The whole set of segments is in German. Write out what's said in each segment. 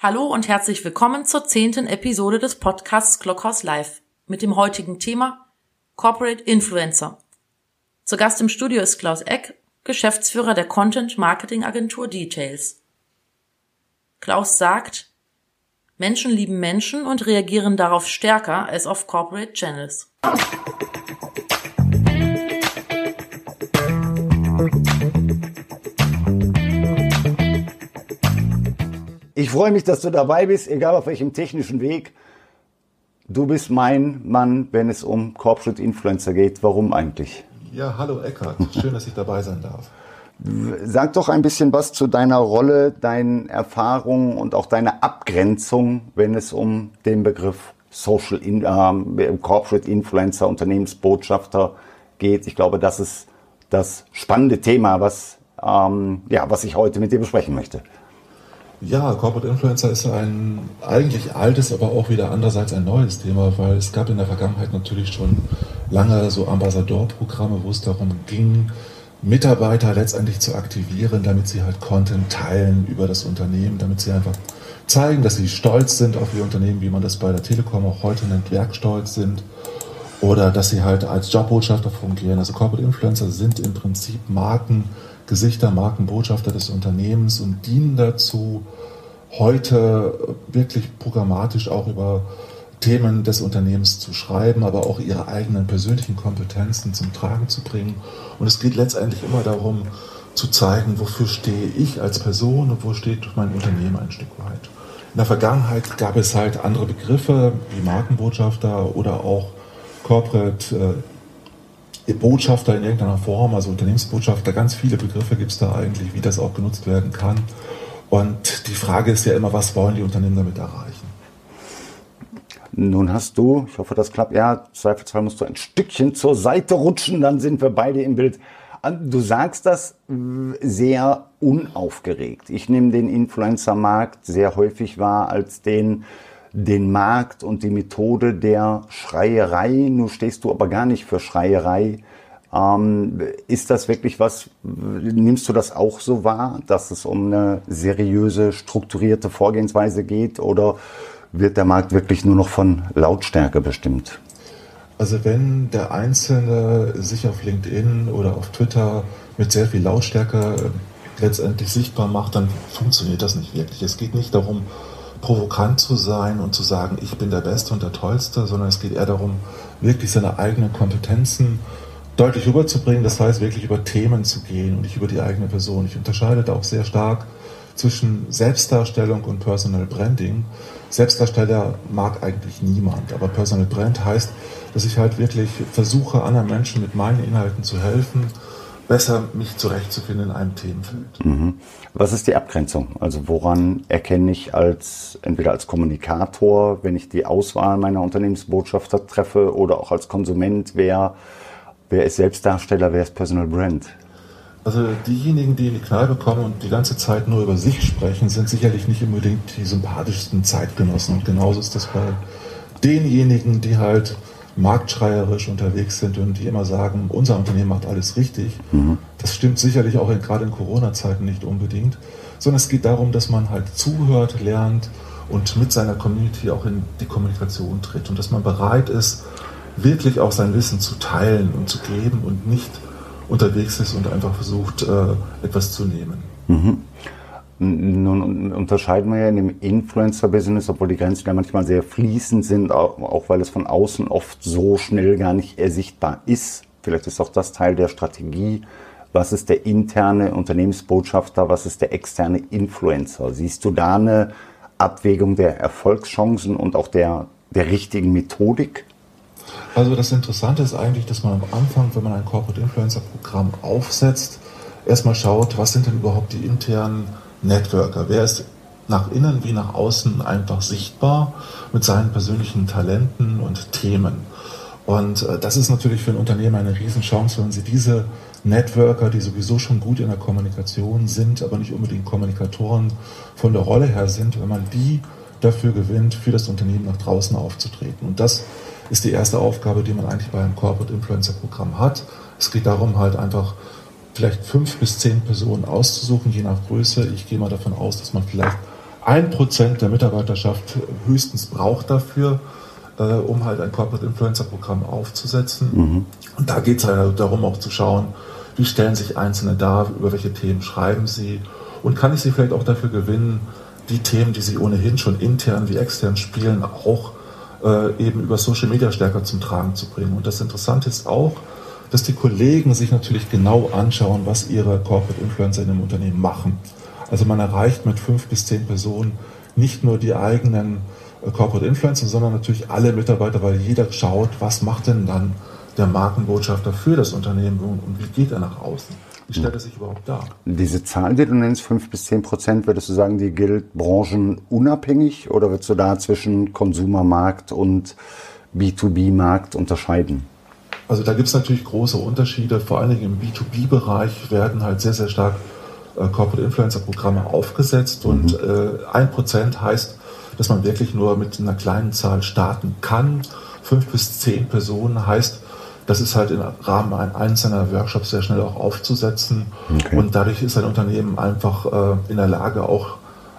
Hallo und herzlich willkommen zur zehnten Episode des Podcasts Clockhouse Live mit dem heutigen Thema Corporate Influencer. Zu Gast im Studio ist Klaus Eck, Geschäftsführer der Content Marketing Agentur Details. Klaus sagt, Menschen lieben Menschen und reagieren darauf stärker als auf Corporate Channels. Ich freue mich, dass du dabei bist, egal auf welchem technischen Weg. Du bist mein Mann, wenn es um Corporate Influencer geht. Warum eigentlich? Ja, hallo Eckhard. Schön, dass ich dabei sein darf. Sag doch ein bisschen was zu deiner Rolle, deinen Erfahrungen und auch deiner Abgrenzung, wenn es um den Begriff Social in, äh, Corporate Influencer, Unternehmensbotschafter geht. Ich glaube, das ist das spannende Thema, was, ähm, ja, was ich heute mit dir besprechen möchte. Ja, Corporate Influencer ist ein eigentlich altes, aber auch wieder andererseits ein neues Thema, weil es gab in der Vergangenheit natürlich schon lange so Ambassadorprogramme, wo es darum ging, Mitarbeiter letztendlich zu aktivieren, damit sie halt Content teilen über das Unternehmen, damit sie einfach zeigen, dass sie stolz sind auf ihr Unternehmen, wie man das bei der Telekom auch heute nennt, werkstolz sind. Oder dass sie halt als Jobbotschafter fungieren. Also Corporate Influencer sind im Prinzip Marken, Gesichter, Markenbotschafter des Unternehmens und dienen dazu, heute wirklich programmatisch auch über Themen des Unternehmens zu schreiben, aber auch ihre eigenen persönlichen Kompetenzen zum Tragen zu bringen. Und es geht letztendlich immer darum, zu zeigen, wofür stehe ich als Person und wo steht mein Unternehmen ein Stück weit. In der Vergangenheit gab es halt andere Begriffe wie Markenbotschafter oder auch Corporate äh, Botschafter in irgendeiner Form, also Unternehmensbotschafter, ganz viele Begriffe gibt es da eigentlich, wie das auch genutzt werden kann. Und die Frage ist ja immer, was wollen die Unternehmen damit erreichen? Nun hast du, ich hoffe, das klappt, ja, zweifelsfall musst du ein Stückchen zur Seite rutschen, dann sind wir beide im Bild. Du sagst das sehr unaufgeregt. Ich nehme den Influencer-Markt sehr häufig wahr als den, den Markt und die Methode der Schreierei. Nun stehst du aber gar nicht für Schreierei. Ähm, ist das wirklich was, nimmst du das auch so wahr, dass es um eine seriöse, strukturierte Vorgehensweise geht oder wird der Markt wirklich nur noch von Lautstärke bestimmt? Also wenn der Einzelne sich auf LinkedIn oder auf Twitter mit sehr viel Lautstärke äh, letztendlich sichtbar macht, dann funktioniert das nicht wirklich. Es geht nicht darum, provokant zu sein und zu sagen, ich bin der Beste und der Tollste, sondern es geht eher darum, wirklich seine eigenen Kompetenzen deutlich rüberzubringen. Das heißt, wirklich über Themen zu gehen und nicht über die eigene Person. Ich unterscheide da auch sehr stark zwischen Selbstdarstellung und Personal Branding. Selbstdarsteller mag eigentlich niemand, aber Personal Brand heißt, dass ich halt wirklich versuche, anderen Menschen mit meinen Inhalten zu helfen, besser mich zurechtzufinden in einem Themenfeld. Mhm. Was ist die Abgrenzung? Also woran erkenne ich als entweder als Kommunikator, wenn ich die Auswahl meiner Unternehmensbotschafter treffe, oder auch als Konsument, wer, wer ist Selbstdarsteller, wer ist Personal Brand? Also diejenigen, die in die Kneipe kommen und die ganze Zeit nur über sich sprechen, sind sicherlich nicht unbedingt die sympathischsten Zeitgenossen. Und genauso ist das bei denjenigen, die halt marktschreierisch unterwegs sind und die immer sagen, unser Unternehmen macht alles richtig. Mhm. Das stimmt sicherlich auch in, gerade in Corona-Zeiten nicht unbedingt, sondern es geht darum, dass man halt zuhört, lernt und mit seiner Community auch in die Kommunikation tritt und dass man bereit ist, wirklich auch sein Wissen zu teilen und zu geben und nicht unterwegs ist und einfach versucht, äh, etwas zu nehmen. Mhm. Nun unterscheiden wir ja in dem Influencer-Business, obwohl die Grenzen ja manchmal sehr fließend sind, auch weil es von außen oft so schnell gar nicht ersichtbar ist. Vielleicht ist auch das Teil der Strategie. Was ist der interne Unternehmensbotschafter? Was ist der externe Influencer? Siehst du da eine Abwägung der Erfolgschancen und auch der, der richtigen Methodik? Also das Interessante ist eigentlich, dass man am Anfang, wenn man ein Corporate Influencer Programm aufsetzt, erstmal schaut, was sind denn überhaupt die internen Networker. Wer ist nach innen wie nach außen einfach sichtbar mit seinen persönlichen Talenten und Themen. Und äh, das ist natürlich für ein Unternehmen eine Riesenchance, wenn Sie diese Networker, die sowieso schon gut in der Kommunikation sind, aber nicht unbedingt Kommunikatoren von der Rolle her sind, wenn man die dafür gewinnt, für das Unternehmen nach draußen aufzutreten. Und das ist die erste Aufgabe, die man eigentlich bei einem Corporate Influencer Programm hat. Es geht darum, halt einfach vielleicht fünf bis zehn Personen auszusuchen, je nach Größe. Ich gehe mal davon aus, dass man vielleicht ein Prozent der Mitarbeiterschaft höchstens braucht dafür, äh, um halt ein Corporate Influencer Programm aufzusetzen. Mhm. Und da geht es halt darum, auch zu schauen, wie stellen sich Einzelne dar, über welche Themen schreiben sie und kann ich sie vielleicht auch dafür gewinnen, die Themen, die sie ohnehin schon intern wie extern spielen, auch äh, eben über Social Media stärker zum Tragen zu bringen. Und das Interessante ist auch, dass die Kollegen sich natürlich genau anschauen, was ihre Corporate Influencer in dem Unternehmen machen. Also man erreicht mit fünf bis zehn Personen nicht nur die eigenen äh, Corporate Influencer, sondern natürlich alle Mitarbeiter, weil jeder schaut, was macht denn dann der Markenbotschafter für das Unternehmen und wie geht er nach außen. Wie stellt er sich überhaupt dar? Diese Zahl, die du nennst, fünf bis zehn Prozent, würdest du sagen, die gilt branchenunabhängig oder würdest du da zwischen Konsumermarkt und B2B-Markt unterscheiden? Also da gibt es natürlich große Unterschiede. Vor allen Dingen im B2B-Bereich werden halt sehr, sehr stark äh, Corporate Influencer-Programme aufgesetzt mhm. und äh, ein Prozent heißt, dass man wirklich nur mit einer kleinen Zahl starten kann. Fünf bis zehn Personen heißt, das ist halt im Rahmen einzelner Workshops sehr schnell auch aufzusetzen. Okay. Und dadurch ist ein Unternehmen einfach äh, in der Lage, auch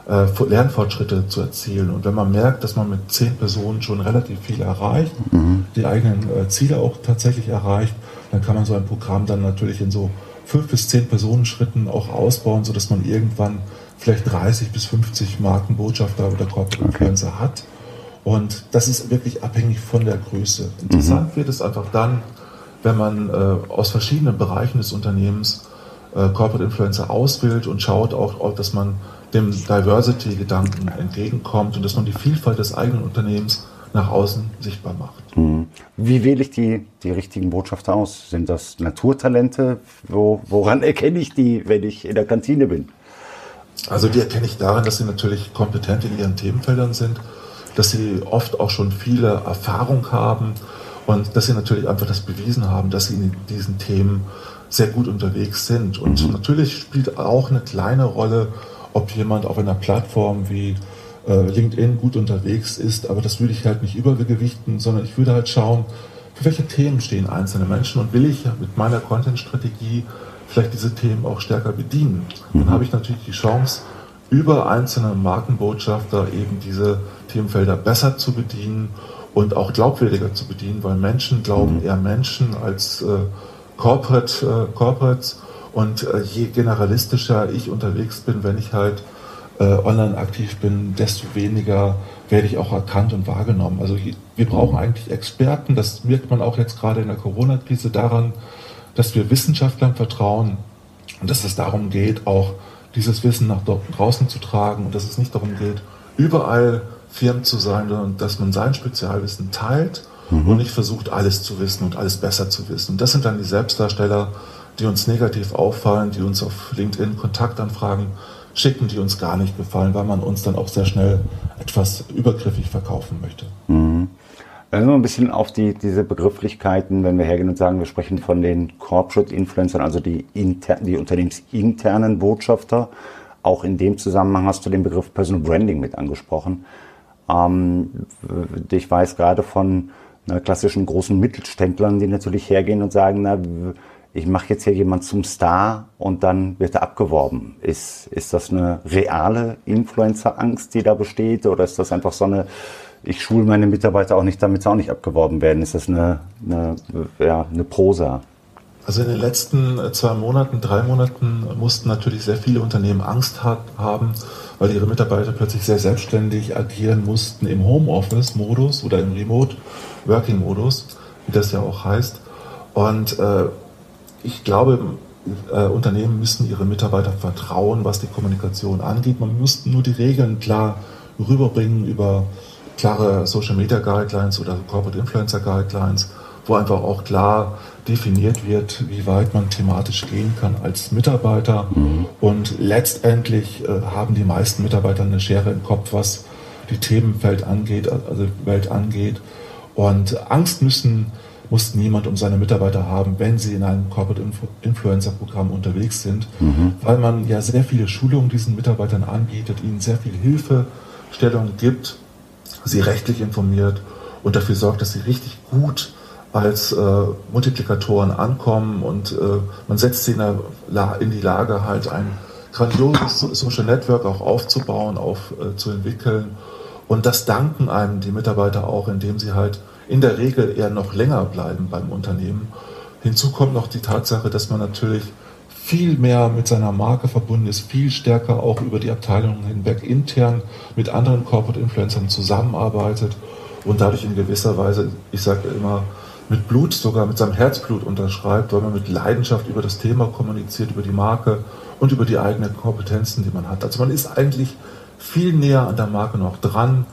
äh, Lernfortschritte zu erzielen. Und wenn man merkt, dass man mit zehn Personen schon relativ viel erreicht, mhm. die eigenen äh, Ziele auch tatsächlich erreicht, dann kann man so ein Programm dann natürlich in so fünf bis zehn Personenschritten auch ausbauen, sodass man irgendwann vielleicht 30 bis 50 Markenbotschafter oder Corporate Influencer okay. hat. Und das ist wirklich abhängig von der Größe. Interessant mhm. wird es einfach dann, wenn man äh, aus verschiedenen Bereichen des Unternehmens äh, Corporate Influencer auswählt und schaut auch, auch dass man dem Diversity-Gedanken entgegenkommt und dass man die Vielfalt des eigenen Unternehmens nach außen sichtbar macht. Mhm. Wie wähle ich die, die richtigen Botschafter aus? Sind das Naturtalente? Wo, woran erkenne ich die, wenn ich in der Kantine bin? Also die erkenne ich daran, dass sie natürlich kompetent in ihren Themenfeldern sind, dass sie oft auch schon viele Erfahrung haben und dass sie natürlich einfach das bewiesen haben, dass sie in diesen Themen sehr gut unterwegs sind. Und mhm. natürlich spielt auch eine kleine Rolle, ob jemand auf einer Plattform wie äh, LinkedIn gut unterwegs ist, aber das würde ich halt nicht übergewichten, sondern ich würde halt schauen, für welche Themen stehen einzelne Menschen und will ich mit meiner Content-Strategie vielleicht diese Themen auch stärker bedienen. Dann mhm. habe ich natürlich die Chance, über einzelne Markenbotschafter eben diese Themenfelder besser zu bedienen und auch glaubwürdiger zu bedienen, weil Menschen glauben mhm. eher Menschen als äh, Corporate, äh, Corporates. Und äh, je generalistischer ich unterwegs bin, wenn ich halt äh, online aktiv bin, desto weniger werde ich auch erkannt und wahrgenommen. Also wir brauchen eigentlich Experten. Das merkt man auch jetzt gerade in der Corona-Krise daran, dass wir Wissenschaftlern vertrauen und dass es darum geht, auch dieses Wissen nach draußen zu tragen und dass es nicht darum geht, überall Firmen zu sein, sondern dass man sein Spezialwissen teilt mhm. und nicht versucht, alles zu wissen und alles besser zu wissen. Und das sind dann die Selbstdarsteller, die uns negativ auffallen, die uns auf LinkedIn Kontaktanfragen schicken, die uns gar nicht gefallen, weil man uns dann auch sehr schnell etwas übergriffig verkaufen möchte. Mhm. Also ein bisschen auf die, diese Begrifflichkeiten, wenn wir hergehen und sagen, wir sprechen von den Corporate Influencern, also die, inter, die unternehmensinternen Botschafter. Auch in dem Zusammenhang hast du den Begriff Personal Branding mit angesprochen. Ähm, ich weiß gerade von na, klassischen großen Mittelständlern, die natürlich hergehen und sagen, na, ich mache jetzt hier jemand zum Star und dann wird er abgeworben. Ist, ist das eine reale Influencer-Angst, die da besteht, oder ist das einfach so eine, ich schule meine Mitarbeiter auch nicht, damit sie auch nicht abgeworben werden? Ist das eine, eine, ja, eine Prosa? Also in den letzten zwei Monaten, drei Monaten mussten natürlich sehr viele Unternehmen Angst haben, weil ihre Mitarbeiter plötzlich sehr selbstständig agieren mussten im Homeoffice-Modus oder im Remote-Working-Modus, wie das ja auch heißt. Und äh, ich glaube, äh, Unternehmen müssen ihre Mitarbeiter vertrauen, was die Kommunikation angeht. Man muss nur die Regeln klar rüberbringen über klare Social Media Guidelines oder Corporate Influencer Guidelines, wo einfach auch klar definiert wird, wie weit man thematisch gehen kann als Mitarbeiter. Mhm. Und letztendlich äh, haben die meisten Mitarbeiter eine Schere im Kopf, was die Themenwelt angeht, also Welt angeht. Und Angst müssen, muss niemand um seine Mitarbeiter haben, wenn sie in einem Corporate Influencer Programm unterwegs sind, mhm. weil man ja sehr viele Schulungen diesen Mitarbeitern anbietet, ihnen sehr viel Hilfestellung gibt, sie rechtlich informiert und dafür sorgt, dass sie richtig gut als äh, Multiplikatoren ankommen und äh, man setzt sie in, der, in, die Lage, halt ein grandioses Social Network auch aufzubauen, auf, äh, zu entwickeln. Und das danken einem die Mitarbeiter auch, indem sie halt in der Regel eher noch länger bleiben beim Unternehmen. Hinzu kommt noch die Tatsache, dass man natürlich viel mehr mit seiner Marke verbunden ist, viel stärker auch über die Abteilungen hinweg intern mit anderen Corporate Influencern zusammenarbeitet und dadurch in gewisser Weise, ich sage immer, mit Blut, sogar mit seinem Herzblut unterschreibt, weil man mit Leidenschaft über das Thema kommuniziert, über die Marke und über die eigenen Kompetenzen, die man hat. Also man ist eigentlich viel näher an der Marke noch dran,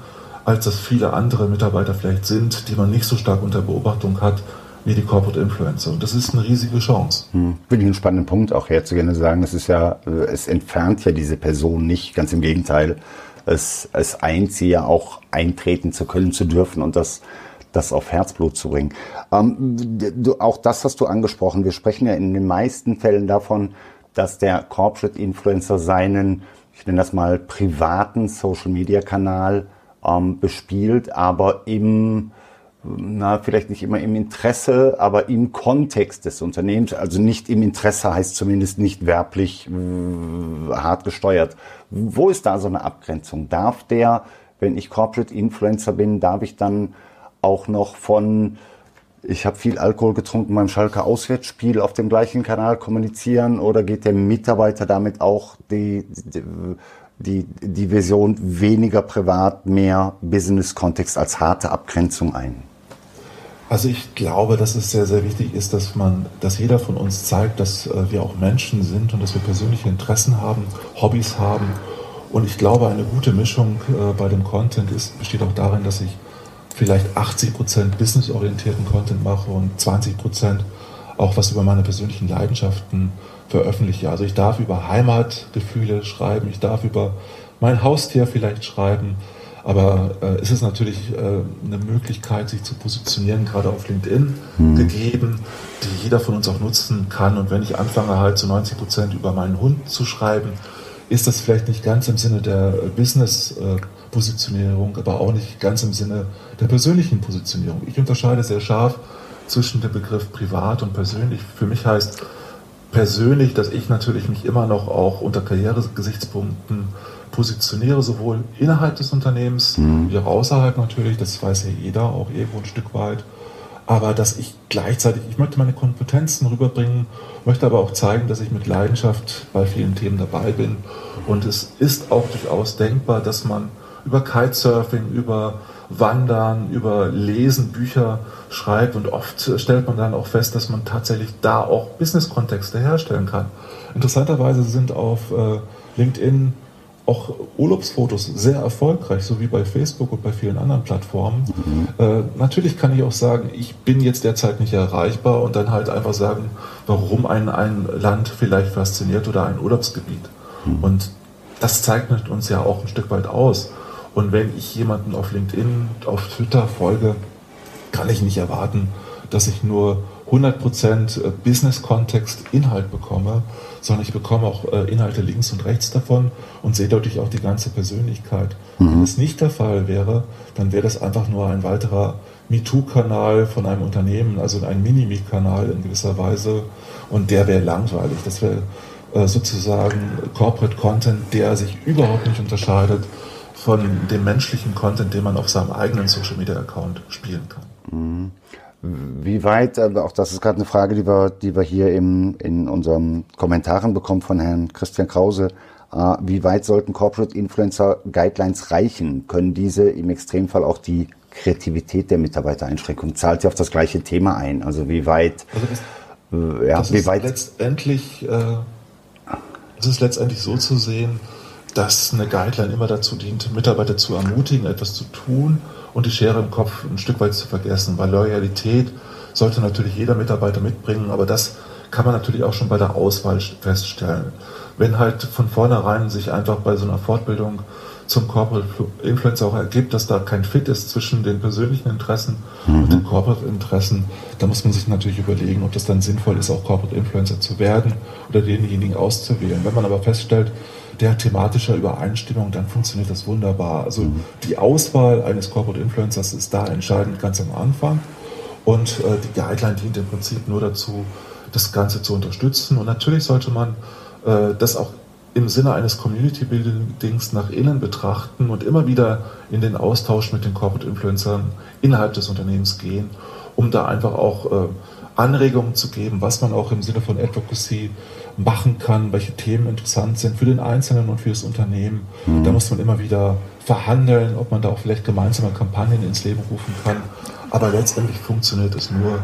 als das viele andere Mitarbeiter vielleicht sind, die man nicht so stark unter Beobachtung hat wie die Corporate Influencer. Und das ist eine riesige Chance. Hm. Finde ich einen spannenden Punkt auch herzugehen und sagen, es ist ja, es entfernt ja diese Person nicht, ganz im Gegenteil. Es, es eint sie ja auch eintreten zu können, zu dürfen und das, das auf Herzblut zu bringen. Ähm, du, auch das hast du angesprochen. Wir sprechen ja in den meisten Fällen davon, dass der Corporate Influencer seinen, ich nenne das mal, privaten Social Media Kanal ähm, bespielt, aber im na, vielleicht nicht immer im Interesse, aber im Kontext des Unternehmens, also nicht im Interesse heißt zumindest nicht werblich äh, hart gesteuert. Wo ist da so eine Abgrenzung? Darf der, wenn ich Corporate Influencer bin, darf ich dann auch noch von ich habe viel Alkohol getrunken beim Schalke Auswärtsspiel auf dem gleichen Kanal kommunizieren oder geht der Mitarbeiter damit auch die, die die, die Version weniger privat, mehr Business-Kontext als harte Abgrenzung ein? Also ich glaube, dass es sehr, sehr wichtig ist, dass man, dass jeder von uns zeigt, dass äh, wir auch Menschen sind und dass wir persönliche Interessen haben, Hobbys haben. Und ich glaube, eine gute Mischung äh, bei dem Content ist, besteht auch darin, dass ich vielleicht 80 Prozent businessorientierten Content mache und 20 Prozent auch was über meine persönlichen Leidenschaften veröffentliche. Also ich darf über Heimatgefühle schreiben, ich darf über mein Haustier vielleicht schreiben, aber äh, es ist natürlich äh, eine Möglichkeit, sich zu positionieren, gerade auf LinkedIn mhm. gegeben, die jeder von uns auch nutzen kann. Und wenn ich anfange halt zu 90 Prozent über meinen Hund zu schreiben, ist das vielleicht nicht ganz im Sinne der Business-Positionierung, aber auch nicht ganz im Sinne der persönlichen Positionierung. Ich unterscheide sehr scharf zwischen dem Begriff privat und persönlich. Für mich heißt persönlich, dass ich natürlich mich immer noch auch unter Karrieregesichtspunkten positioniere, sowohl innerhalb des Unternehmens mhm. wie auch außerhalb natürlich, das weiß ja jeder auch irgendwo ein Stück weit. Aber dass ich gleichzeitig, ich möchte meine Kompetenzen rüberbringen, möchte aber auch zeigen, dass ich mit Leidenschaft bei vielen Themen dabei bin. Und es ist auch durchaus denkbar, dass man über Kitesurfing, über Wandern, über Lesen, Bücher schreibt und oft stellt man dann auch fest, dass man tatsächlich da auch Business-Kontexte herstellen kann. Interessanterweise sind auf äh, LinkedIn auch Urlaubsfotos sehr erfolgreich, so wie bei Facebook und bei vielen anderen Plattformen. Mhm. Äh, natürlich kann ich auch sagen, ich bin jetzt derzeit nicht erreichbar und dann halt einfach sagen, warum ein, ein Land vielleicht fasziniert oder ein Urlaubsgebiet. Mhm. Und das zeichnet uns ja auch ein Stück weit aus. Und wenn ich jemanden auf LinkedIn, auf Twitter folge, kann ich nicht erwarten, dass ich nur 100% äh, Business-Kontext Inhalt bekomme, sondern ich bekomme auch äh, Inhalte links und rechts davon und sehe dadurch auch die ganze Persönlichkeit. Mhm. Wenn es nicht der Fall wäre, dann wäre das einfach nur ein weiterer MeToo-Kanal von einem Unternehmen, also ein Mini-Me-Kanal in gewisser Weise und der wäre langweilig. Das wäre äh, sozusagen Corporate Content, der sich überhaupt nicht unterscheidet von dem menschlichen Content, den man auf seinem eigenen Social Media Account spielen kann. Mhm. Wie weit, äh, auch das ist gerade eine Frage, die wir, die wir hier im, in unseren Kommentaren bekommen von Herrn Christian Krause. Äh, wie weit sollten Corporate Influencer Guidelines reichen? Können diese im Extremfall auch die Kreativität der Mitarbeiter einschränken? Zahlt sie auf das gleiche Thema ein? Also wie weit, also das, äh, ja, das wie weit? Letztendlich, äh, es ist letztendlich so zu sehen, dass eine Guideline immer dazu dient, Mitarbeiter zu ermutigen, etwas zu tun und die Schere im Kopf ein Stück weit zu vergessen. Weil Loyalität sollte natürlich jeder Mitarbeiter mitbringen, aber das kann man natürlich auch schon bei der Auswahl feststellen. Wenn halt von vornherein sich einfach bei so einer Fortbildung zum Corporate Influencer auch ergibt, dass da kein Fit ist zwischen den persönlichen Interessen mhm. und den Corporate Interessen, da muss man sich natürlich überlegen, ob das dann sinnvoll ist, auch Corporate Influencer zu werden oder denjenigen auszuwählen. Wenn man aber feststellt, der thematischer Übereinstimmung, dann funktioniert das wunderbar. Also mhm. die Auswahl eines Corporate Influencers ist da entscheidend ganz am Anfang und äh, die Guideline dient im Prinzip nur dazu, das Ganze zu unterstützen und natürlich sollte man äh, das auch im Sinne eines Community-Buildings nach innen betrachten und immer wieder in den Austausch mit den Corporate Influencern innerhalb des Unternehmens gehen, um da einfach auch äh, Anregungen zu geben, was man auch im Sinne von Advocacy machen kann, welche Themen interessant sind für den Einzelnen und für das Unternehmen. Mhm. Da muss man immer wieder verhandeln, ob man da auch vielleicht gemeinsame Kampagnen ins Leben rufen kann. Aber letztendlich funktioniert es nur,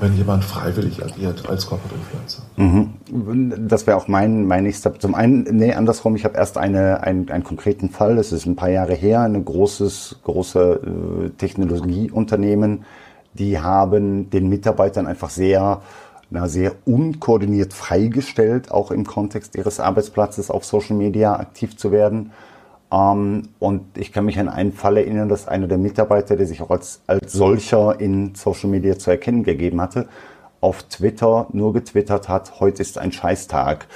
wenn jemand freiwillig agiert als Corporate Influencer. Mhm. Das wäre auch mein, mein nächster. Zum einen, nee, andersrum, ich habe erst eine, einen, einen konkreten Fall, das ist ein paar Jahre her, ein großes, große äh, Technologieunternehmen, die haben den Mitarbeitern einfach sehr, na, sehr unkoordiniert freigestellt, auch im Kontext ihres Arbeitsplatzes auf Social Media aktiv zu werden. Ähm, und ich kann mich an einen Fall erinnern, dass einer der Mitarbeiter, der sich auch als, als solcher in Social Media zu erkennen gegeben hatte, auf Twitter nur getwittert hat, heute ist ein Scheißtag.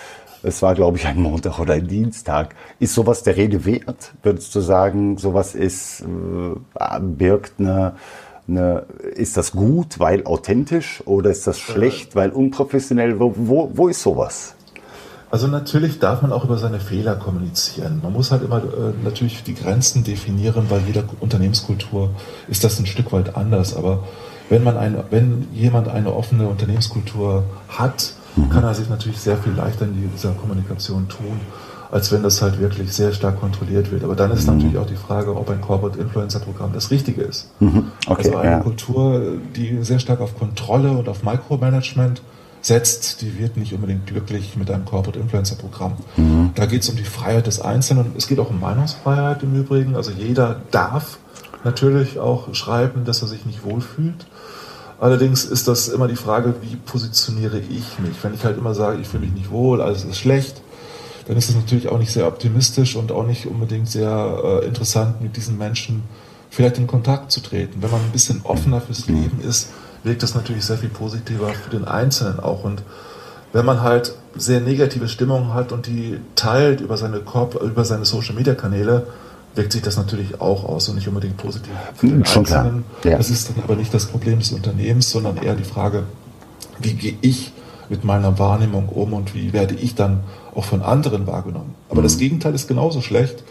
Es war, glaube ich, ein Montag oder ein Dienstag. Ist sowas der Rede wert? Würdest du sagen, sowas ist, äh, birgt eine, eine, ist das gut, weil authentisch oder ist das schlecht, weil unprofessionell? Wo, wo, wo ist sowas? Also natürlich darf man auch über seine Fehler kommunizieren. Man muss halt immer äh, natürlich die Grenzen definieren, weil jeder Unternehmenskultur ist das ein Stück weit anders. Aber wenn man eine, wenn jemand eine offene Unternehmenskultur hat, mhm. kann er sich natürlich sehr viel leichter in dieser Kommunikation tun, als wenn das halt wirklich sehr stark kontrolliert wird. Aber dann ist mhm. natürlich auch die Frage, ob ein Corporate Influencer Programm das Richtige ist. Mhm. Okay, also eine ja. Kultur, die sehr stark auf Kontrolle und auf Micromanagement setzt, die wird nicht unbedingt glücklich mit einem Corporate Influencer Programm. Mhm. Da geht es um die Freiheit des Einzelnen. Es geht auch um Meinungsfreiheit im Übrigen. Also jeder darf natürlich auch schreiben, dass er sich nicht wohlfühlt. Allerdings ist das immer die Frage, wie positioniere ich mich? Wenn ich halt immer sage, ich fühle mich nicht wohl, alles ist schlecht, dann ist es natürlich auch nicht sehr optimistisch und auch nicht unbedingt sehr äh, interessant, mit diesen Menschen vielleicht in Kontakt zu treten. Wenn man ein bisschen offener fürs. Leben ist, wirkt das natürlich sehr viel positiver für den Einzelnen auch. Und wenn man halt sehr negative Stimmungen hat und die teilt über seine, Korb, über seine Social Media Kanäle, wirkt sich das natürlich auch aus und nicht unbedingt positiv für den Schon Einzelnen. Ja. Das ist dann aber nicht das Problem des Unternehmens, sondern eher die Frage, wie gehe ich mit meiner Wahrnehmung um und wie werde ich dann auch von anderen wahrgenommen. Aber mhm. das Gegenteil ist genauso schlecht.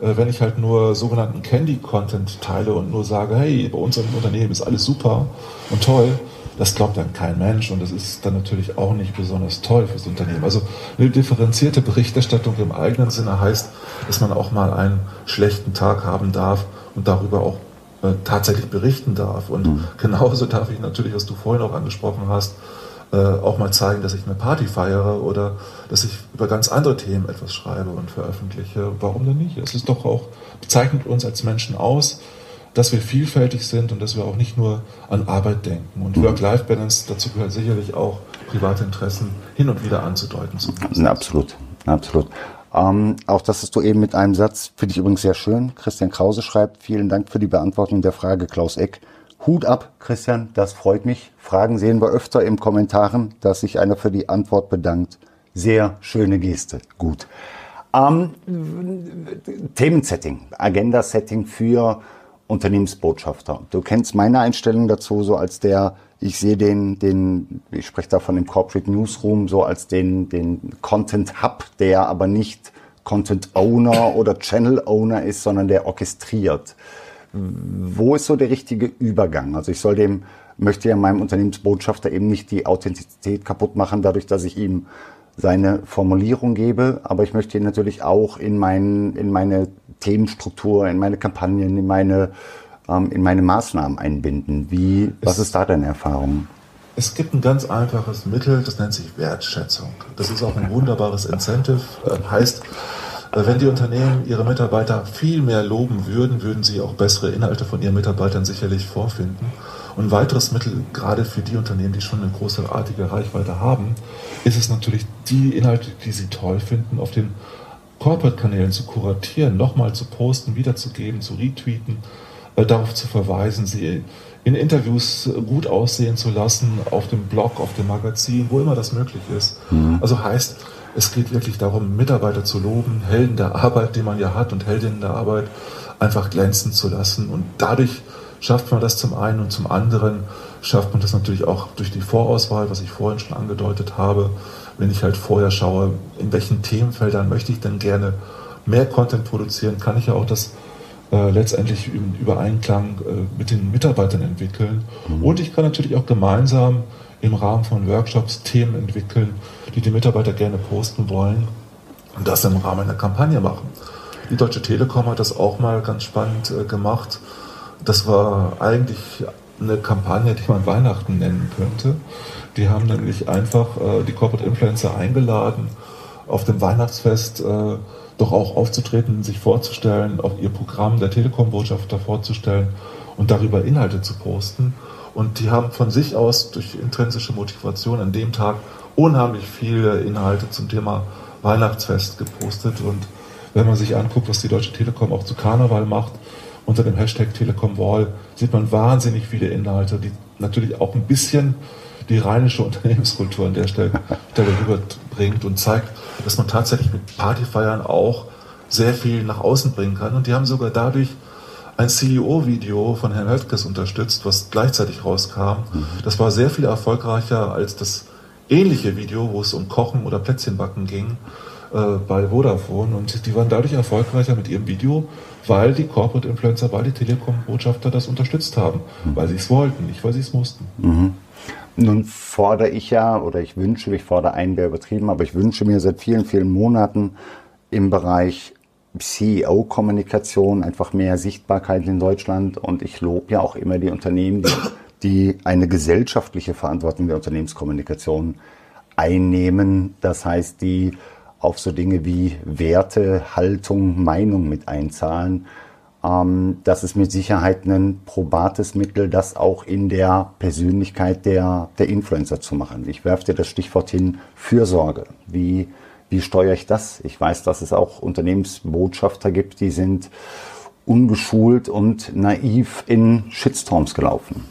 Äh, wenn ich halt nur sogenannten Candy-Content teile und nur sage, hey, bei uns im Unternehmen ist alles super und toll, das glaubt dann kein Mensch und das ist dann natürlich auch nicht besonders toll fürs Unternehmen. Also eine differenzierte Berichterstattung im eigenen Sinne heißt, dass man auch mal einen schlechten Tag haben darf und darüber auch äh, tatsächlich berichten darf. Und mhm. genauso darf ich natürlich, was du vorhin auch angesprochen hast, äh, auch mal zeigen, dass ich eine Party feiere oder dass ich über ganz andere Themen etwas schreibe und veröffentliche. Warum denn nicht? Es ist doch auch, bezeichnet uns als Menschen aus, dass wir vielfältig sind und dass wir auch nicht nur an Arbeit denken. Und Work-Life-Balance, dazu gehört sicherlich auch private Interessen hin und wieder anzudeuten. Zu absolut, absolut. Ähm, auch das hast du eben mit einem Satz, finde ich übrigens sehr schön. Christian Krause schreibt, vielen Dank für die Beantwortung der Frage Klaus Eck. Hut ab, Christian, das freut mich. Fragen sehen wir öfter im Kommentaren, dass sich einer für die Antwort bedankt. Sehr schöne Geste. Gut. Ähm, Themensetting, Agenda-Setting für Unternehmensbotschafter. Du kennst meine Einstellung dazu so als der, ich sehe den, den, ich spreche da von dem Corporate Newsroom, so als den, den Content Hub, der aber nicht Content Owner oder Channel Owner ist, sondern der orchestriert wo ist so der richtige Übergang? Also ich soll dem, möchte ja meinem Unternehmensbotschafter eben nicht die Authentizität kaputt machen, dadurch, dass ich ihm seine Formulierung gebe, aber ich möchte ihn natürlich auch in, mein, in meine Themenstruktur, in meine Kampagnen, in meine, ähm, in meine Maßnahmen einbinden. Wie, was ist da deine Erfahrung? Es gibt ein ganz einfaches Mittel, das nennt sich Wertschätzung. Das ist auch ein wunderbares Incentive. Äh, heißt, wenn die Unternehmen ihre Mitarbeiter viel mehr loben würden, würden sie auch bessere Inhalte von ihren Mitarbeitern sicherlich vorfinden. Und ein weiteres Mittel, gerade für die Unternehmen, die schon eine großartige Reichweite haben, ist es natürlich, die Inhalte, die sie toll finden, auf den Corporate-Kanälen zu kuratieren, nochmal zu posten, wiederzugeben, zu retweeten, äh, darauf zu verweisen, sie in Interviews gut aussehen zu lassen, auf dem Blog, auf dem Magazin, wo immer das möglich ist. Mhm. Also heißt, es geht wirklich darum, Mitarbeiter zu loben, Helden der Arbeit, die man ja hat und Heldinnen der Arbeit einfach glänzen zu lassen. Und dadurch schafft man das zum einen und zum anderen schafft man das natürlich auch durch die Vorauswahl, was ich vorhin schon angedeutet habe, wenn ich halt vorher schaue, in welchen Themenfeldern möchte ich denn gerne mehr Content produzieren, kann ich ja auch das äh, letztendlich im Übereinklang äh, mit den Mitarbeitern entwickeln. Mhm. Und ich kann natürlich auch gemeinsam im Rahmen von Workshops Themen entwickeln, die die Mitarbeiter gerne posten wollen und das im Rahmen einer Kampagne machen. Die Deutsche Telekom hat das auch mal ganz spannend äh, gemacht. Das war eigentlich eine Kampagne, die man Weihnachten nennen könnte. Die haben nämlich einfach äh, die Corporate Influencer eingeladen, auf dem Weihnachtsfest äh, doch auch aufzutreten, sich vorzustellen, auch ihr Programm der Telekom-Botschafter vorzustellen und darüber Inhalte zu posten. Und die haben von sich aus durch intrinsische Motivation an dem Tag unheimlich viele Inhalte zum Thema Weihnachtsfest gepostet. Und wenn man sich anguckt, was die Deutsche Telekom auch zu Karneval macht, unter dem Hashtag Telekom Wall, sieht man wahnsinnig viele Inhalte, die natürlich auch ein bisschen die rheinische Unternehmenskultur an der Stelle, Stelle rüberbringt und zeigt, dass man tatsächlich mit Partyfeiern auch sehr viel nach außen bringen kann. Und die haben sogar dadurch ein CEO-Video von Herrn Höttges unterstützt, was gleichzeitig rauskam. Mhm. Das war sehr viel erfolgreicher als das ähnliche Video, wo es um Kochen oder Plätzchenbacken ging äh, bei Vodafone. Und die waren dadurch erfolgreicher mit ihrem Video, weil die Corporate Influencer, weil die Telekom-Botschafter das unterstützt haben, mhm. weil sie es wollten, nicht weil sie es mussten. Mhm. Nun fordere ich ja, oder ich wünsche, ich fordere einen, wäre übertrieben, aber ich wünsche mir seit vielen, vielen Monaten im Bereich CEO-Kommunikation einfach mehr Sichtbarkeit in Deutschland. Und ich lobe ja auch immer die Unternehmen, die, die eine gesellschaftliche Verantwortung der Unternehmenskommunikation einnehmen. Das heißt, die auf so Dinge wie Werte, Haltung, Meinung mit einzahlen ähm, das ist mit Sicherheit ein probates Mittel, das auch in der Persönlichkeit der, der Influencer zu machen. Ich werfe dir das Stichwort hin, Fürsorge. Wie, wie steuere ich das? Ich weiß, dass es auch Unternehmensbotschafter gibt, die sind ungeschult und naiv in Shitstorms gelaufen.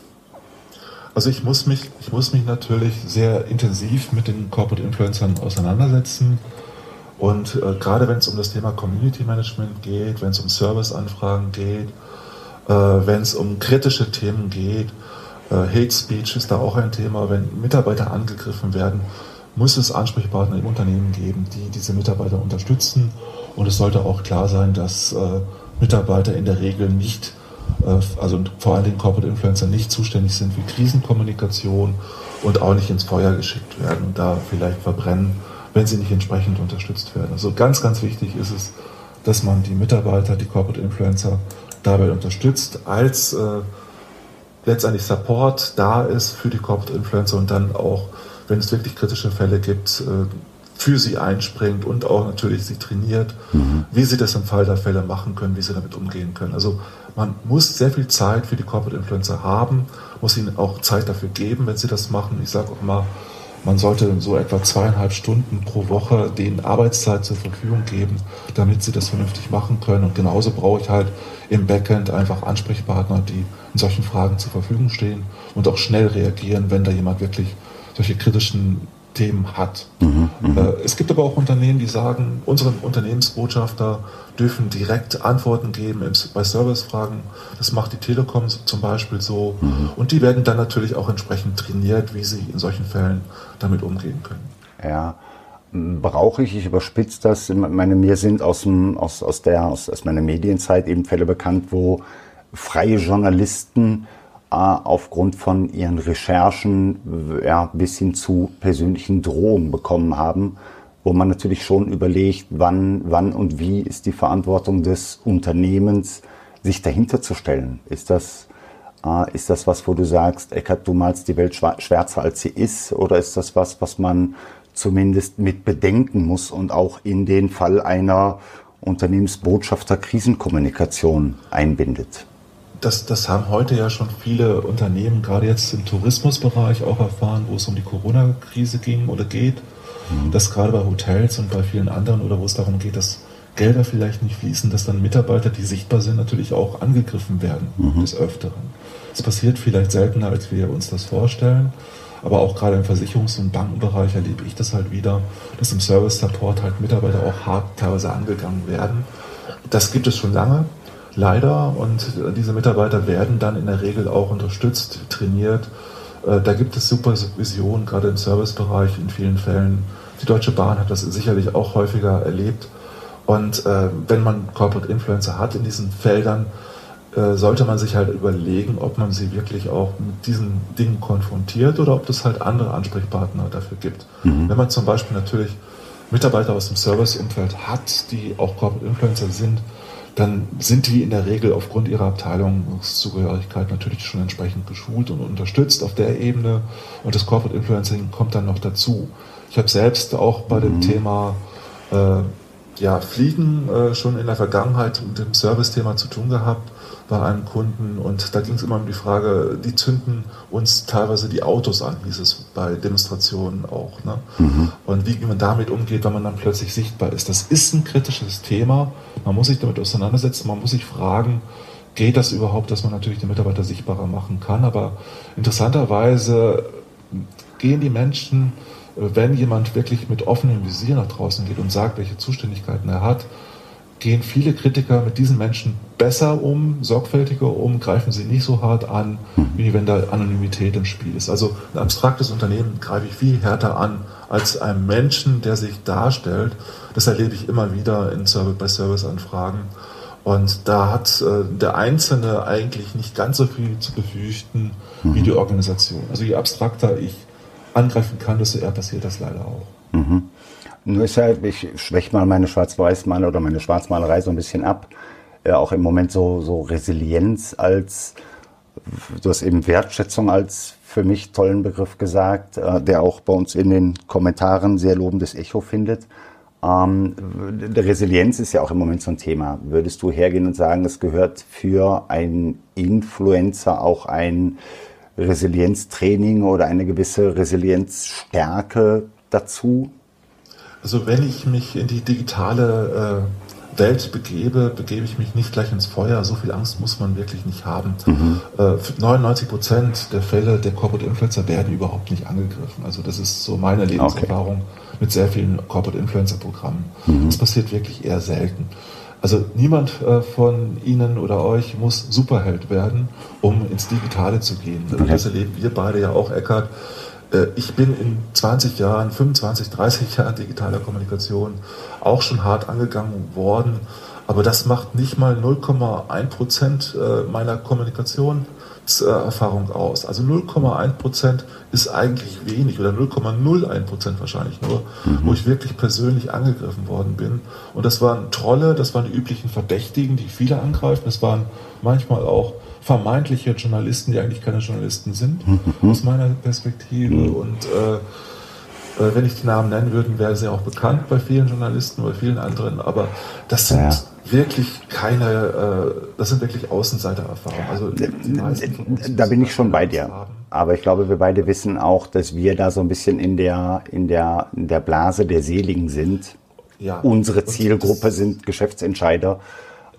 Also ich muss mich, ich muss mich natürlich sehr intensiv mit den Corporate Influencern auseinandersetzen und äh, gerade wenn es um das Thema Community Management geht, wenn es um Serviceanfragen geht, äh, wenn es um kritische Themen geht, äh, Hate Speech ist da auch ein Thema. Wenn Mitarbeiter angegriffen werden, muss es Ansprechpartner im Unternehmen geben, die diese Mitarbeiter unterstützen. Und es sollte auch klar sein, dass äh, Mitarbeiter in der Regel nicht, also vor allen Dingen Corporate Influencer, nicht zuständig sind für Krisenkommunikation und auch nicht ins Feuer geschickt werden und da vielleicht verbrennen wenn sie nicht entsprechend unterstützt werden. Also ganz, ganz wichtig ist es, dass man die Mitarbeiter, die Corporate Influencer dabei unterstützt, als äh, letztendlich Support da ist für die Corporate Influencer und dann auch, wenn es wirklich kritische Fälle gibt, äh, für sie einspringt und auch natürlich sie trainiert, mhm. wie sie das im Fall der Fälle machen können, wie sie damit umgehen können. Also man muss sehr viel Zeit für die Corporate Influencer haben, muss ihnen auch Zeit dafür geben, wenn sie das machen. Ich sage auch mal, man sollte so etwa zweieinhalb Stunden pro Woche denen Arbeitszeit zur Verfügung geben, damit sie das vernünftig machen können. Und genauso brauche ich halt im Backend einfach Ansprechpartner, die in solchen Fragen zur Verfügung stehen und auch schnell reagieren, wenn da jemand wirklich solche kritischen Themen hat. Mhm, äh, es gibt aber auch Unternehmen, die sagen, unsere Unternehmensbotschafter dürfen direkt Antworten geben bei Servicefragen. Das macht die Telekom zum Beispiel so. Mhm. Und die werden dann natürlich auch entsprechend trainiert, wie sie in solchen Fällen damit umgehen können. Ja. Brauche ich, ich überspitze das, meine, mir sind aus, dem, aus, aus, der, aus, aus meiner Medienzeit eben Fälle bekannt, wo freie Journalisten aufgrund von ihren Recherchen ja, bis hin zu persönlichen Drohungen bekommen haben, wo man natürlich schon überlegt, wann, wann und wie ist die Verantwortung des Unternehmens, sich dahinter zu stellen. Ist das, äh, ist das was, wo du sagst, Eckert, du malst die Welt schwärzer als sie ist? Oder ist das was, was man zumindest mit bedenken muss und auch in den Fall einer Unternehmensbotschafter Krisenkommunikation einbindet? Das, das haben heute ja schon viele Unternehmen, gerade jetzt im Tourismusbereich, auch erfahren, wo es um die Corona-Krise ging oder geht. Mhm. Dass gerade bei Hotels und bei vielen anderen oder wo es darum geht, dass Gelder vielleicht nicht fließen, dass dann Mitarbeiter, die sichtbar sind, natürlich auch angegriffen werden mhm. des Öfteren. Es passiert vielleicht seltener, als wir uns das vorstellen. Aber auch gerade im Versicherungs- und Bankenbereich erlebe ich das halt wieder, dass im Service Support halt Mitarbeiter auch hart teilweise angegangen werden. Das gibt es schon lange leider. Und diese Mitarbeiter werden dann in der Regel auch unterstützt, trainiert. Äh, da gibt es Supervision, gerade im Servicebereich in vielen Fällen Die Deutsche Bahn hat das sicherlich auch häufiger erlebt. Und äh, wenn man Corporate Influencer hat in diesen Feldern, äh, sollte man sich halt überlegen, ob man sie wirklich auch mit diesen Dingen konfrontiert oder ob es halt andere Ansprechpartner dafür gibt. Mhm. Wenn man zum Beispiel natürlich Mitarbeiter aus dem Serviceumfeld hat, die auch Corporate Influencer sind, dann sind die in der Regel aufgrund ihrer Abteilungszugehörigkeit natürlich schon entsprechend geschult und unterstützt auf der Ebene und das Corporate Influencing kommt dann noch dazu. Ich habe selbst auch bei dem mhm. Thema äh, ja, Fliegen äh, schon in der Vergangenheit mit dem Service-Thema zu tun gehabt bei einem Kunden und da ging es immer um die Frage, die zünden uns teilweise die Autos an, hieß es bei Demonstrationen auch. Ne? Mhm. Und wie man damit umgeht, wenn man dann plötzlich sichtbar ist. Das ist ein kritisches Thema, man muss sich damit auseinandersetzen, man muss sich fragen, geht das überhaupt, dass man natürlich die Mitarbeiter sichtbarer machen kann, aber interessanterweise gehen die Menschen, wenn jemand wirklich mit offenem Visier nach draußen geht und sagt, welche Zuständigkeiten er hat, gehen viele Kritiker mit diesen Menschen besser um, sorgfältiger um, greifen sie nicht so hart an, mhm. wie wenn da Anonymität im Spiel ist. Also ein abstraktes Unternehmen greife ich viel härter an als einen Menschen, der sich darstellt. Das erlebe ich immer wieder in Service, bei Serviceanfragen. Und da hat äh, der Einzelne eigentlich nicht ganz so viel zu befürchten mhm. wie die Organisation. Also je abstrakter ich angreifen kann, desto eher passiert das leider auch. Mhm. Nur ist halt, ich schwäche mal meine Schwarz-Weiß-Maler oder meine Schwarzmalerei so ein bisschen ab. Ja, auch im Moment so, so Resilienz als, du hast eben Wertschätzung als für mich tollen Begriff gesagt, äh, der auch bei uns in den Kommentaren sehr lobendes Echo findet. Ähm, Resilienz ist ja auch im Moment so ein Thema. Würdest du hergehen und sagen, es gehört für einen Influencer auch ein Resilienztraining oder eine gewisse Resilienzstärke dazu? Also wenn ich mich in die digitale äh, Welt begebe, begebe ich mich nicht gleich ins Feuer. So viel Angst muss man wirklich nicht haben. Mhm. Äh, 99 Prozent der Fälle der Corporate Influencer werden überhaupt nicht angegriffen. Also das ist so meine Lebenserfahrung okay. mit sehr vielen Corporate Influencer Programmen. Mhm. Das passiert wirklich eher selten. Also niemand äh, von Ihnen oder euch muss Superheld werden, um ins Digitale zu gehen. Okay. Das erleben wir beide ja auch, Eckart. Äh, ich bin in 20 Jahren, 25, 30 Jahren digitaler Kommunikation auch schon hart angegangen worden. Aber das macht nicht mal 0,1 Prozent äh, meiner Kommunikationserfahrung aus. Also 0,1 Prozent ist eigentlich wenig oder 0,01 Prozent wahrscheinlich nur, mhm. wo ich wirklich persönlich angegriffen worden bin. Und das waren Trolle, das waren die üblichen Verdächtigen, die viele angreifen. Das waren manchmal auch vermeintliche Journalisten, die eigentlich keine Journalisten sind, mhm. aus meiner Perspektive. Mhm. Und äh, äh, wenn ich die Namen nennen würde, wäre sie auch bekannt bei vielen Journalisten, bei vielen anderen. Aber das sind ja. wirklich keine, äh, das sind wirklich Außenseitererfahrungen. Also da bin ich schon bei dir. Aber ich glaube, wir beide wissen auch, dass wir da so ein bisschen in der, in der, in der Blase der Seligen sind. Ja. Unsere Zielgruppe sind Geschäftsentscheider.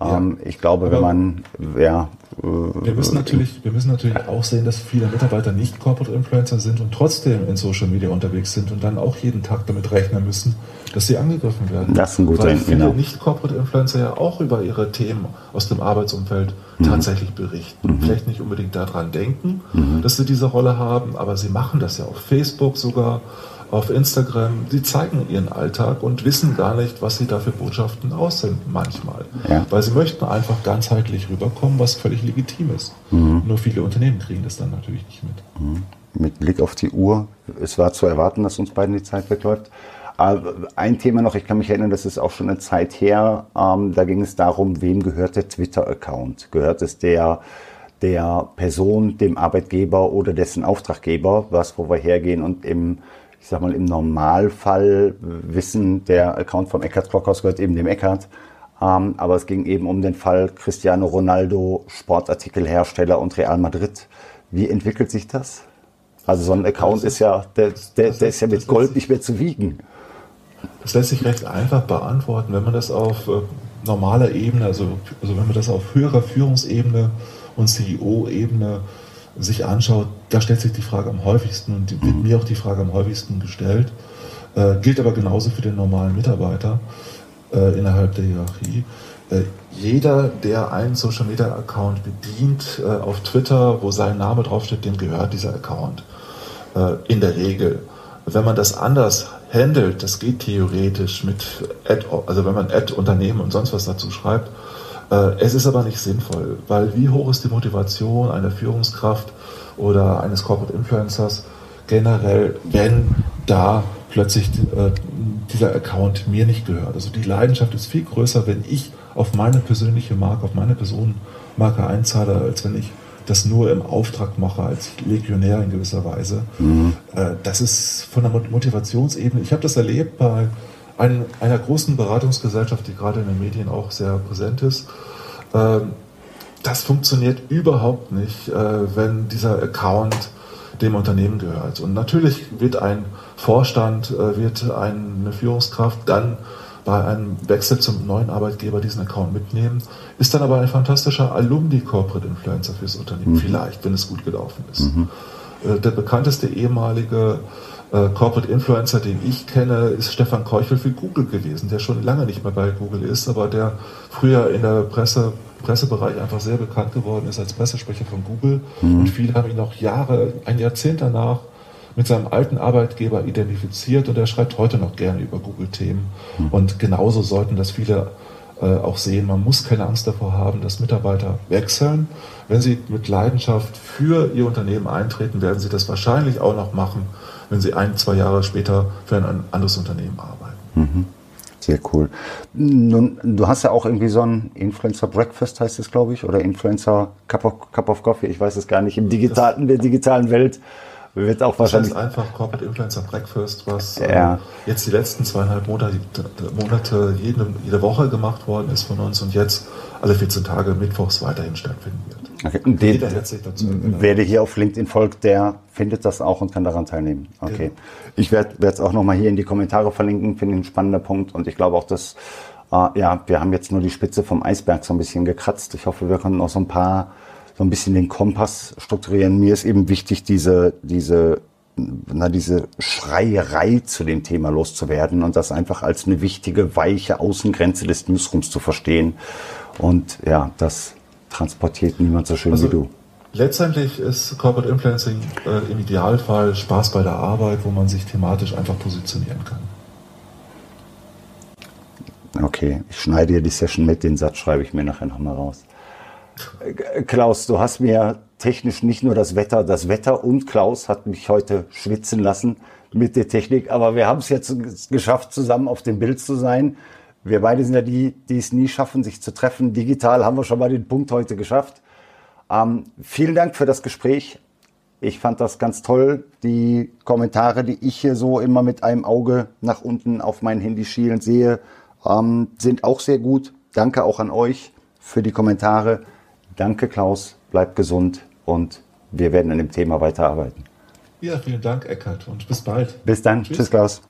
Ja. Ähm, ich glaube, Aber wenn man ja, wir müssen, natürlich, wir müssen natürlich auch sehen, dass viele Mitarbeiter nicht Corporate Influencer sind und trotzdem in Social Media unterwegs sind und dann auch jeden Tag damit rechnen müssen, dass sie angegriffen werden. Das ist ein guter Weil viele genau. nicht Corporate Influencer ja auch über ihre Themen aus dem Arbeitsumfeld mhm. tatsächlich berichten. Mhm. Vielleicht nicht unbedingt daran denken, mhm. dass sie diese Rolle haben, aber sie machen das ja auf Facebook sogar auf Instagram, die zeigen ihren Alltag und wissen gar nicht, was sie da für Botschaften aussenden manchmal. Ja. Weil sie möchten einfach ganzheitlich rüberkommen, was völlig legitim ist. Mhm. Nur viele Unternehmen kriegen das dann natürlich nicht mit. Mhm. Mit Blick auf die Uhr, es war zu erwarten, dass uns beiden die Zeit wegläuft. Ein Thema noch, ich kann mich erinnern, das ist auch schon eine Zeit her, ähm, da ging es darum, wem gehört der Twitter-Account? Gehört es der der Person, dem Arbeitgeber oder dessen Auftraggeber, was wo wir hergehen und im ich sag mal, im Normalfall wissen, der Account vom Eckart Klockhaus gehört eben dem Eckart. Ähm, aber es ging eben um den Fall Cristiano Ronaldo, Sportartikelhersteller und Real Madrid. Wie entwickelt sich das? Also so ein Account ist, ist, ja, der, der, der ist ja mit Gold nicht mehr zu wiegen. Das lässt sich recht einfach beantworten, wenn man das auf äh, normaler Ebene, also, also wenn man das auf höherer Führungsebene und CEO-Ebene sich anschaut, da stellt sich die Frage am häufigsten und wird mhm. mir auch die Frage am häufigsten gestellt. Äh, gilt aber genauso für den normalen Mitarbeiter äh, innerhalb der Hierarchie. Äh, jeder, der einen Social Media Account bedient äh, auf Twitter, wo sein Name draufsteht, dem gehört dieser Account. Äh, in der Regel. Wenn man das anders handelt, das geht theoretisch mit Ad, also wenn man Ad-Unternehmen und sonst was dazu schreibt. Äh, es ist aber nicht sinnvoll, weil wie hoch ist die Motivation einer Führungskraft oder eines Corporate Influencers generell, wenn da plötzlich äh, dieser Account mir nicht gehört. Also die Leidenschaft ist viel größer, wenn ich auf meine persönliche Marke, auf meine Personenmarke einzahle, als wenn ich das nur im Auftrag mache, als Legionär in gewisser Weise. Mhm. Äh, das ist von der Motivationsebene. Ich habe das erlebt bei ein, einer großen Beratungsgesellschaft, die gerade in den Medien auch sehr präsent ist. Ähm, das funktioniert überhaupt nicht, äh, wenn dieser Account dem Unternehmen gehört. Und natürlich wird ein Vorstand, äh, wird eine Führungskraft dann bei einem Wechsel zum neuen Arbeitgeber diesen Account mitnehmen, ist dann aber ein fantastischer Alumni-Corporate Influencer fürs Unternehmen, mhm. vielleicht, wenn es gut gelaufen ist. Mhm. Äh, der bekannteste ehemalige äh, Corporate Influencer, den ich kenne, ist Stefan Keuchel für Google gewesen, der schon lange nicht mehr bei Google ist, aber der früher in der Presse, Pressebereich einfach sehr bekannt geworden ist als Pressesprecher von Google. Mhm. Und viele haben ihn noch Jahre, ein Jahrzehnt danach mit seinem alten Arbeitgeber identifiziert und er schreibt heute noch gerne über Google-Themen. Mhm. Und genauso sollten das viele auch sehen. Man muss keine Angst davor haben, dass Mitarbeiter wechseln. Wenn sie mit Leidenschaft für ihr Unternehmen eintreten, werden sie das wahrscheinlich auch noch machen, wenn sie ein, zwei Jahre später für ein anderes Unternehmen arbeiten. Mhm. Sehr cool. Nun, du hast ja auch irgendwie so ein Influencer Breakfast heißt es, glaube ich, oder Influencer Cup of, Cup of Coffee, ich weiß es gar nicht, im digitalen, in der digitalen Welt wird auch wahrscheinlich. Das heißt einfach Corporate Influencer Breakfast, was ja. äh, jetzt die letzten zweieinhalb Monate, Monate jede, jede Woche gemacht worden ist von uns und jetzt alle 14 Tage mittwochs weiterhin stattfinden wird. Okay. Und den, Jeder herzlich dazu. Wer dir hier auf LinkedIn folgt, der findet das auch und kann daran teilnehmen. Okay. Genau. Ich werde es auch nochmal hier in die Kommentare verlinken, finde ich ein spannender Punkt und ich glaube auch, dass äh, ja, wir haben jetzt nur die Spitze vom Eisberg so ein bisschen gekratzt. Ich hoffe, wir konnten auch so ein paar so ein bisschen den Kompass strukturieren. Mir ist eben wichtig, diese, diese, na, diese Schreierei zu dem Thema loszuwerden und das einfach als eine wichtige, weiche Außengrenze des Newsrooms zu verstehen. Und ja, das transportiert niemand so schön also, wie du. Letztendlich ist Corporate Influencing äh, im Idealfall Spaß bei der Arbeit, wo man sich thematisch einfach positionieren kann. Okay, ich schneide hier die Session mit, den Satz schreibe ich mir nachher nochmal raus. Klaus, du hast mir technisch nicht nur das Wetter, das Wetter und Klaus hat mich heute schwitzen lassen mit der Technik, aber wir haben es jetzt geschafft, zusammen auf dem Bild zu sein. Wir beide sind ja die, die es nie schaffen, sich zu treffen. Digital haben wir schon mal den Punkt heute geschafft. Ähm, vielen Dank für das Gespräch. Ich fand das ganz toll. Die Kommentare, die ich hier so immer mit einem Auge nach unten auf mein Handy schielen sehe, ähm, sind auch sehr gut. Danke auch an euch für die Kommentare. Danke, Klaus. Bleib gesund und wir werden an dem Thema weiterarbeiten. Ja, vielen Dank, Eckert, und bis bald. Bis dann. Tschüss, Tschüss Klaus.